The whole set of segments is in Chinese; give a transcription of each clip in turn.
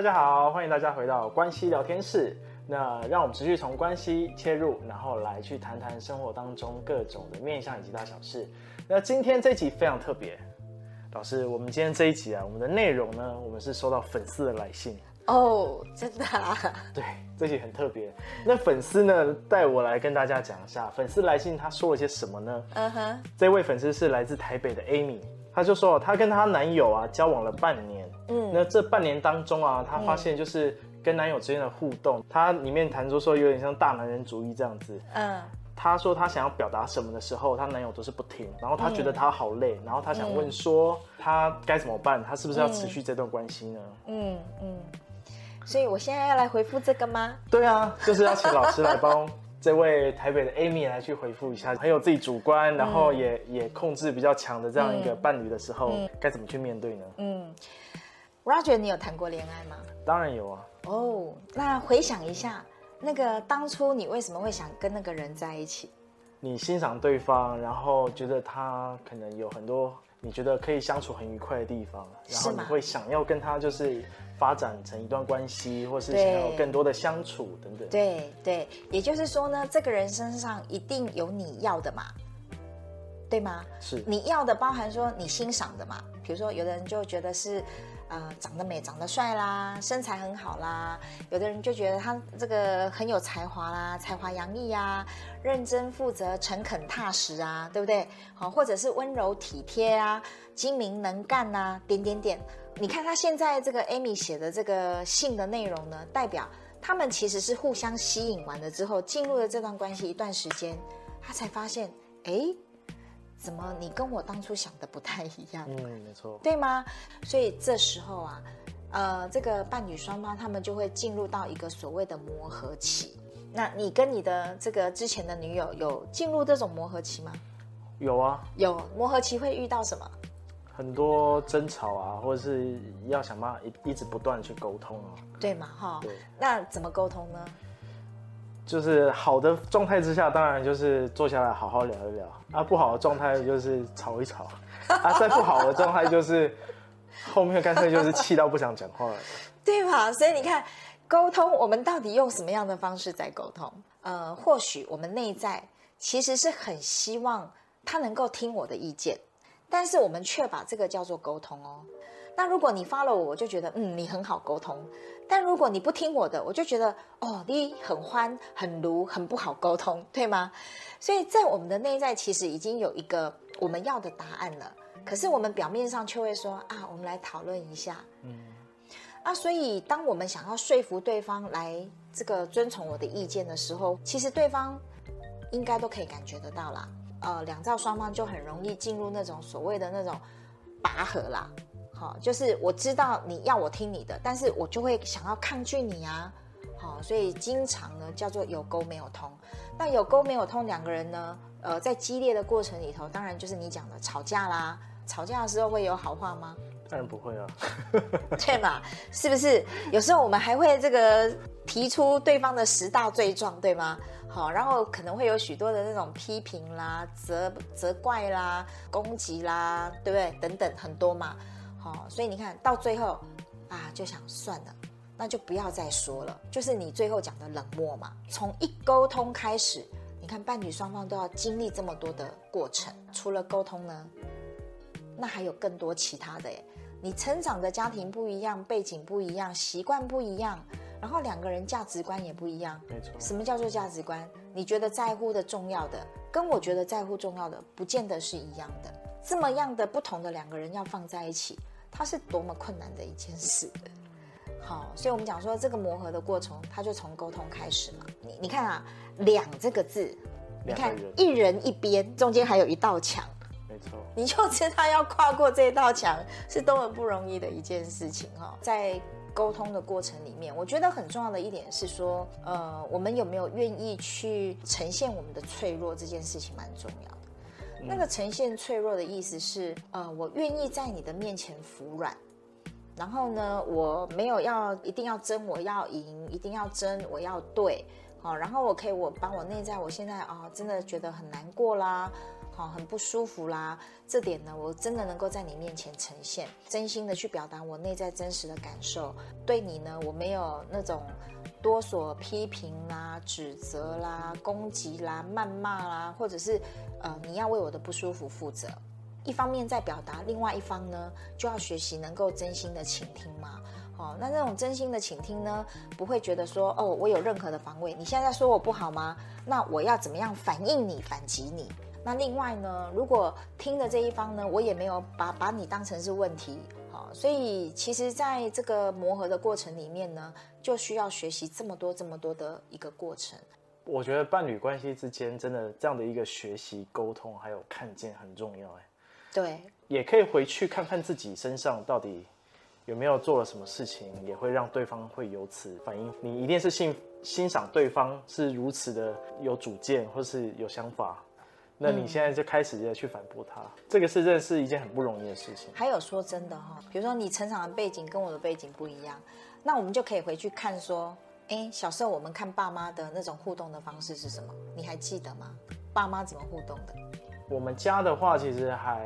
大家好，欢迎大家回到关系聊天室。那让我们持续从关系切入，然后来去谈谈生活当中各种的面向以及大小事。那今天这一集非常特别，老师，我们今天这一集啊，我们的内容呢，我们是收到粉丝的来信哦，oh, 真的啊？对，这集很特别。那粉丝呢，带我来跟大家讲一下，粉丝来信他说了些什么呢？嗯哼，这位粉丝是来自台北的 Amy。她就说，她跟她男友啊交往了半年，嗯，那这半年当中啊，她发现就是跟男友之间的互动，她里面谈出说有点像大男人主义这样子，嗯，她说她想要表达什么的时候，她男友都是不听，然后她觉得她好累，然后她想问说她该怎么办，她是不是要持续这段关系呢？嗯嗯，所以我现在要来回复这个吗？对啊，就是要请老师来帮。这位台北的 Amy 来去回复一下，很有自己主观，然后也、嗯、也控制比较强的这样一个伴侣的时候，嗯、该怎么去面对呢？嗯，Roger，你有谈过恋爱吗？当然有啊。哦，oh, 那回想一下，那个当初你为什么会想跟那个人在一起？你欣赏对方，然后觉得他可能有很多你觉得可以相处很愉快的地方，然后你会想要跟他就是。发展成一段关系，或是想要更多的相处等等。对对，也就是说呢，这个人身上一定有你要的嘛，对吗？是你要的，包含说你欣赏的嘛。比如说，有的人就觉得是，呃，长得美、长得帅啦，身材很好啦；有的人就觉得他这个很有才华啦，才华洋溢啊，认真负责、诚恳踏实啊，对不对？好，或者是温柔体贴啊，精明能干啊，点点点。你看他现在这个 Amy 写的这个信的内容呢，代表他们其实是互相吸引完了之后，进入了这段关系一段时间，他才发现，哎，怎么你跟我当初想的不太一样？嗯，没错，对吗？所以这时候啊，呃，这个伴侣双方他们就会进入到一个所谓的磨合期。那你跟你的这个之前的女友有进入这种磨合期吗？有啊，有磨合期会遇到什么？很多争吵啊，或者是要想办法一一直不断去沟通啊，对嘛哈？对，那怎么沟通呢？就是好的状态之下，当然就是坐下来好好聊一聊啊；不好的状态就是吵一吵啊；再不好的状态就是 后面干脆就是气到不想讲话了，对吧？所以你看，沟通我们到底用什么样的方式在沟通？呃，或许我们内在其实是很希望他能够听我的意见。但是我们却把这个叫做沟通哦。那如果你 follow 我，我就觉得嗯，你很好沟通；但如果你不听我的，我就觉得哦，你很欢、很卢、很不好沟通，对吗？所以在我们的内在其实已经有一个我们要的答案了，可是我们表面上却会说啊，我们来讨论一下。嗯。啊，所以当我们想要说服对方来这个遵从我的意见的时候，其实对方应该都可以感觉得到啦。呃，两造双方就很容易进入那种所谓的那种拔河啦，好，就是我知道你要我听你的，但是我就会想要抗拒你啊，好，所以经常呢叫做有沟没有通。那有沟没有通，两个人呢，呃，在激烈的过程里头，当然就是你讲的吵架啦。吵架的时候会有好话吗？当然不会啊，对嘛？是不是？有时候我们还会这个提出对方的十大罪状，对吗？好，然后可能会有许多的那种批评啦、责责怪啦、攻击啦，对不对？等等很多嘛。好，所以你看到最后啊，就想算了，那就不要再说了。就是你最后讲的冷漠嘛。从一沟通开始，你看伴侣双方都要经历这么多的过程。除了沟通呢，那还有更多其他的耶。你成长的家庭不一样，背景不一样，习惯不一样。然后两个人价值观也不一样，没错。什么叫做价值观？你觉得在乎的重要的，跟我觉得在乎重要的，不见得是一样的。这么样的不同的两个人要放在一起，它是多么困难的一件事。好，所以我们讲说这个磨合的过程，它就从沟通开始嘛。你你看啊，两这个字，你看一人一边，中间还有一道墙。没错，你就知道要跨过这道墙是多么不容易的一件事情哈。在沟通的过程里面，我觉得很重要的一点是说，呃，我们有没有愿意去呈现我们的脆弱这件事情蛮重要那个呈现脆弱的意思是，呃，我愿意在你的面前服软，然后呢，我没有要一定要争，我要赢，一定要争，我要对，好，然后我可以我把我内在我现在啊、真的觉得很难过啦。好很不舒服啦，这点呢，我真的能够在你面前呈现，真心的去表达我内在真实的感受。对你呢，我没有那种多所批评啦、指责啦、攻击啦、谩骂啦，或者是呃，你要为我的不舒服负责。一方面在表达，另外一方呢，就要学习能够真心的倾听嘛。哦，那那种真心的倾听呢，不会觉得说哦，我有任何的防卫。你现在说我不好吗？那我要怎么样反应你、反击你？那另外呢，如果听的这一方呢，我也没有把把你当成是问题，好，所以其实在这个磨合的过程里面呢，就需要学习这么多这么多的一个过程。我觉得伴侣关系之间真的这样的一个学习、沟通还有看见很重要，哎，对，也可以回去看看自己身上到底有没有做了什么事情，也会让对方会由此反应。你一定是欣欣赏对方是如此的有主见，或是有想法。那你现在就开始要去反驳他，嗯、这个是认识一件很不容易的事情。还有说真的哈，比如说你成长的背景跟我的背景不一样，那我们就可以回去看说，哎，小时候我们看爸妈的那种互动的方式是什么？你还记得吗？爸妈怎么互动的？我们家的话，其实还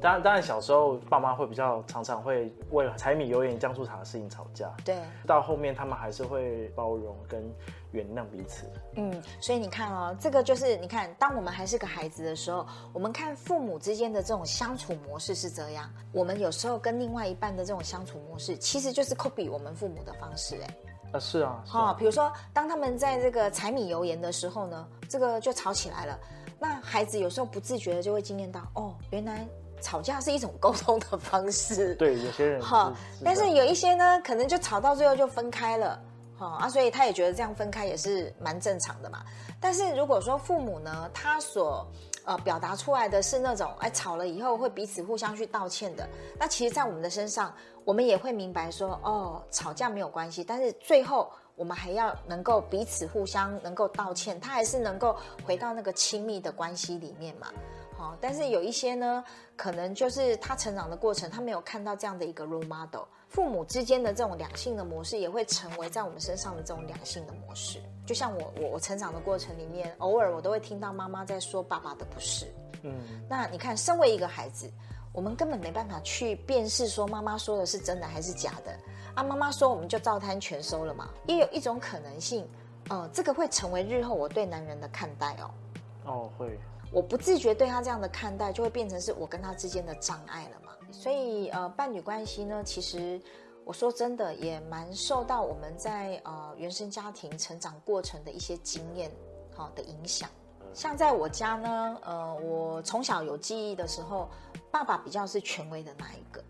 当然当然小时候爸妈会比较常常会为了柴米油盐酱醋茶的事情吵架。对。到后面他们还是会包容跟原谅彼此。嗯，所以你看哦，这个就是你看，当我们还是个孩子的时候，我们看父母之间的这种相处模式是这样。我们有时候跟另外一半的这种相处模式，其实就是 copy 我们父母的方式。哎。啊，是啊。哈、哦，比如说当他们在这个柴米油盐的时候呢，这个就吵起来了。那孩子有时候不自觉的就会经验到，哦，原来吵架是一种沟通的方式。对，有些人哈，但是有一些呢，可能就吵到最后就分开了，哈啊，所以他也觉得这样分开也是蛮正常的嘛。但是如果说父母呢，他所呃表达出来的是那种，哎，吵了以后会彼此互相去道歉的，那其实，在我们的身上，我们也会明白说，哦，吵架没有关系，但是最后。我们还要能够彼此互相能够道歉，他还是能够回到那个亲密的关系里面嘛。好，但是有一些呢，可能就是他成长的过程，他没有看到这样的一个 role model，父母之间的这种两性的模式，也会成为在我们身上的这种两性的模式。就像我我我成长的过程里面，偶尔我都会听到妈妈在说爸爸的不是。嗯，那你看，身为一个孩子，我们根本没办法去辨识说妈妈说的是真的还是假的。啊，妈妈说我们就照单全收了嘛？也有一种可能性，呃，这个会成为日后我对男人的看待哦。哦，会。我不自觉对他这样的看待，就会变成是我跟他之间的障碍了嘛？所以，呃，伴侣关系呢，其实我说真的也蛮受到我们在呃原生家庭成长过程的一些经验好、呃、的影响。像在我家呢，呃，我从小有记忆的时候，爸爸比较是权威的那一个。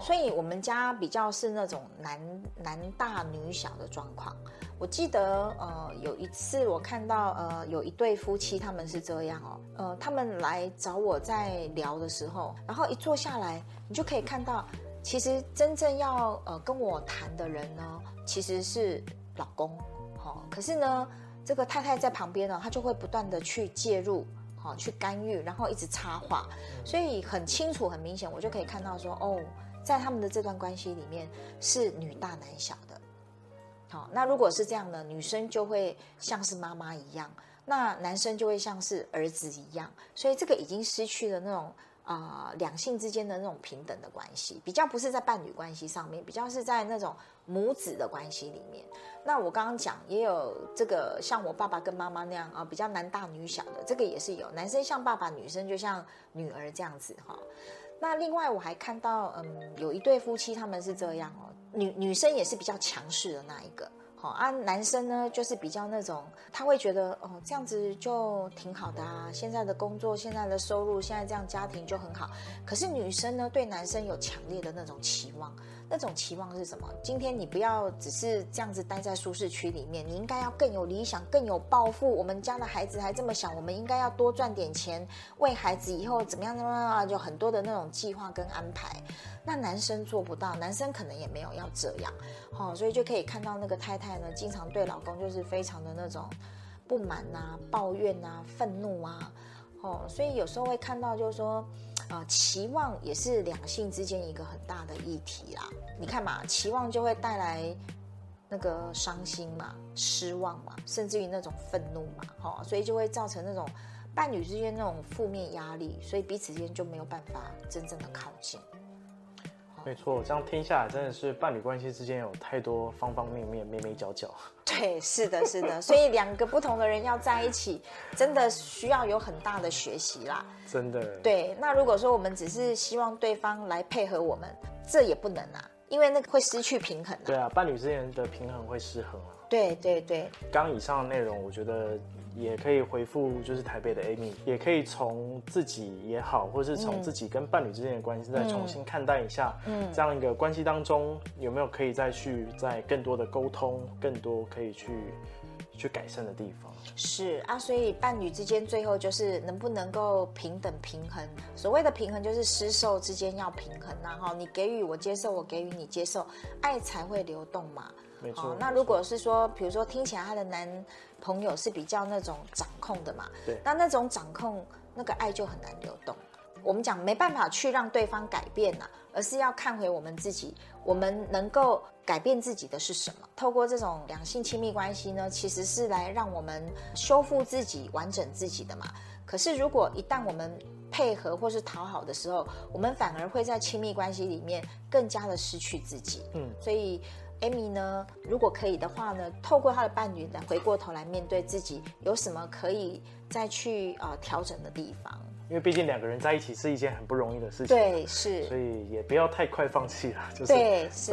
所以，我们家比较是那种男男大女小的状况。我记得，呃，有一次我看到，呃，有一对夫妻，他们是这样哦，呃，他们来找我在聊的时候，然后一坐下来，你就可以看到，其实真正要呃跟我谈的人呢，其实是老公，好，可是呢，这个太太在旁边呢，她就会不断的去介入，好，去干预，然后一直插话，所以很清楚、很明显，我就可以看到说，哦。在他们的这段关系里面是女大男小的，好，那如果是这样呢，女生就会像是妈妈一样，那男生就会像是儿子一样，所以这个已经失去了那种啊、两性之间的那种平等的关系，比较不是在伴侣关系上面，比较是在那种母子的关系里面。那我刚刚讲也有这个像我爸爸跟妈妈那样啊、比较男大女小的，这个也是有，男生像爸爸，女生就像女儿这样子哈。那另外我还看到，嗯，有一对夫妻他们是这样哦，女女生也是比较强势的那一个，好啊，男生呢就是比较那种，他会觉得哦这样子就挺好的啊，现在的工作、现在的收入、现在这样家庭就很好。可是女生呢对男生有强烈的那种期望，那种期望是什么？今天你不要只是这样子待在舒适区里面，你应该要更有理想、更有抱负。我们家的孩子还这么小，我们应该要多赚点钱，为孩子以后怎么样怎么样，就很多的那种计划跟安排。那男生做不到，男生可能也没有要这样，好，所以就可以看到那个太太呢，经常对老公就是非常的那种不满啊、抱怨啊、愤怒啊，哦，所以有时候会看到就是说。呃，期望也是两性之间一个很大的议题啦。你看嘛，期望就会带来那个伤心嘛、失望嘛，甚至于那种愤怒嘛，哦，所以就会造成那种伴侣之间那种负面压力，所以彼此之间就没有办法真正的靠近。没错，这样听下来真的是伴侣关系之间有太多方方面面、眉眉角角。对，是的，是的，所以两个不同的人要在一起，真的需要有很大的学习啦。真的。对，那如果说我们只是希望对方来配合我们，这也不能啊，因为那个会失去平衡。对啊，伴侣之间的平衡会失衡啊。对对对。刚以上的内容，我觉得。也可以回复，就是台北的 Amy，也可以从自己也好，或是从自己跟伴侣之间的关系再重新看待一下，嗯，这样一个关系当中有没有可以再去再更多的沟通，更多可以去去改善的地方。是啊，所以伴侣之间最后就是能不能够平等平衡？所谓的平衡就是施受之间要平衡然后，你给予我接受，我给予你接受，爱才会流动嘛。没错。那如果是说，比如说听起来她的男朋友是比较那种掌控的嘛？对。那那种掌控，那个爱就很难流动。我们讲没办法去让对方改变呐，而是要看回我们自己，我们能够改变自己的是什么？透过这种两性亲密关系呢，其实是来让我们修复自己、完整自己的嘛。可是如果一旦我们配合或是讨好的时候，我们反而会在亲密关系里面更加的失去自己。嗯，所以。Amy 呢，如果可以的话呢，透过她的伴侣来回过头来面对自己，有什么可以再去呃调整的地方？因为毕竟两个人在一起是一件很不容易的事情，对，是，所以也不要太快放弃了，就是对，是。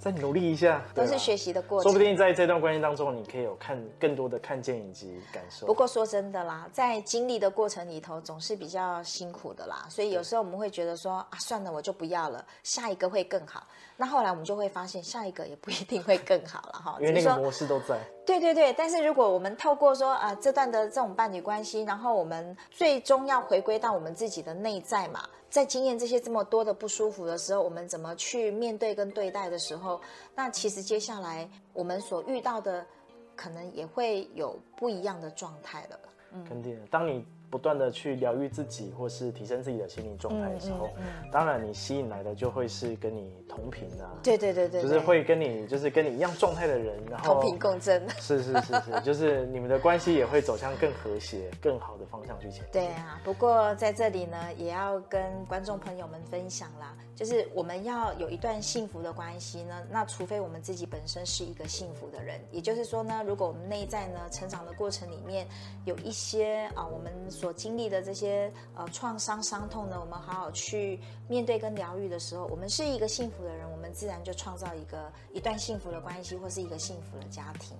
再努力一下，都是学习的过程。说不定在这段关系当中，你可以有看更多的看见以及感受。不过说真的啦，在经历的过程里头，总是比较辛苦的啦。所以有时候我们会觉得说啊，算了，我就不要了，下一个会更好。那后来我们就会发现，下一个也不一定会更好了哈。因为那个模式都在。对对对，但是如果我们透过说啊，这段的这种伴侣关系，然后我们最终要回归到我们自己的内在嘛。在经验这些这么多的不舒服的时候，我们怎么去面对跟对待的时候，那其实接下来我们所遇到的，可能也会有不一样的状态了。嗯，肯定，当你。不断的去疗愈自己，或是提升自己的心理状态的时候，嗯嗯嗯、当然你吸引来的就会是跟你同频的、啊，对对对对，就是会跟你就是跟你一样状态的人，然后同频共振，是是是是，就是你们的关系也会走向更和谐、更好的方向去前进。对啊，不过在这里呢，也要跟观众朋友们分享啦，就是我们要有一段幸福的关系呢，那除非我们自己本身是一个幸福的人，也就是说呢，如果我们内在呢成长的过程里面有一些啊，我们。所经历的这些呃创伤伤痛呢，我们好好去面对跟疗愈的时候，我们是一个幸福的人，我们自然就创造一个一段幸福的关系，或是一个幸福的家庭。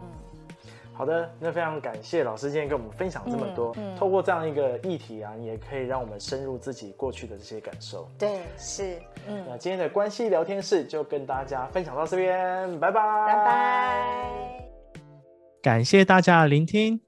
嗯，好的，那非常感谢老师今天跟我们分享这么多。嗯，嗯，透过这样一个议题啊，你也可以让我们深入自己过去的这些感受。对，是。嗯，那今天的关系聊天室就跟大家分享到这边，拜拜，拜拜。感谢大家的聆听。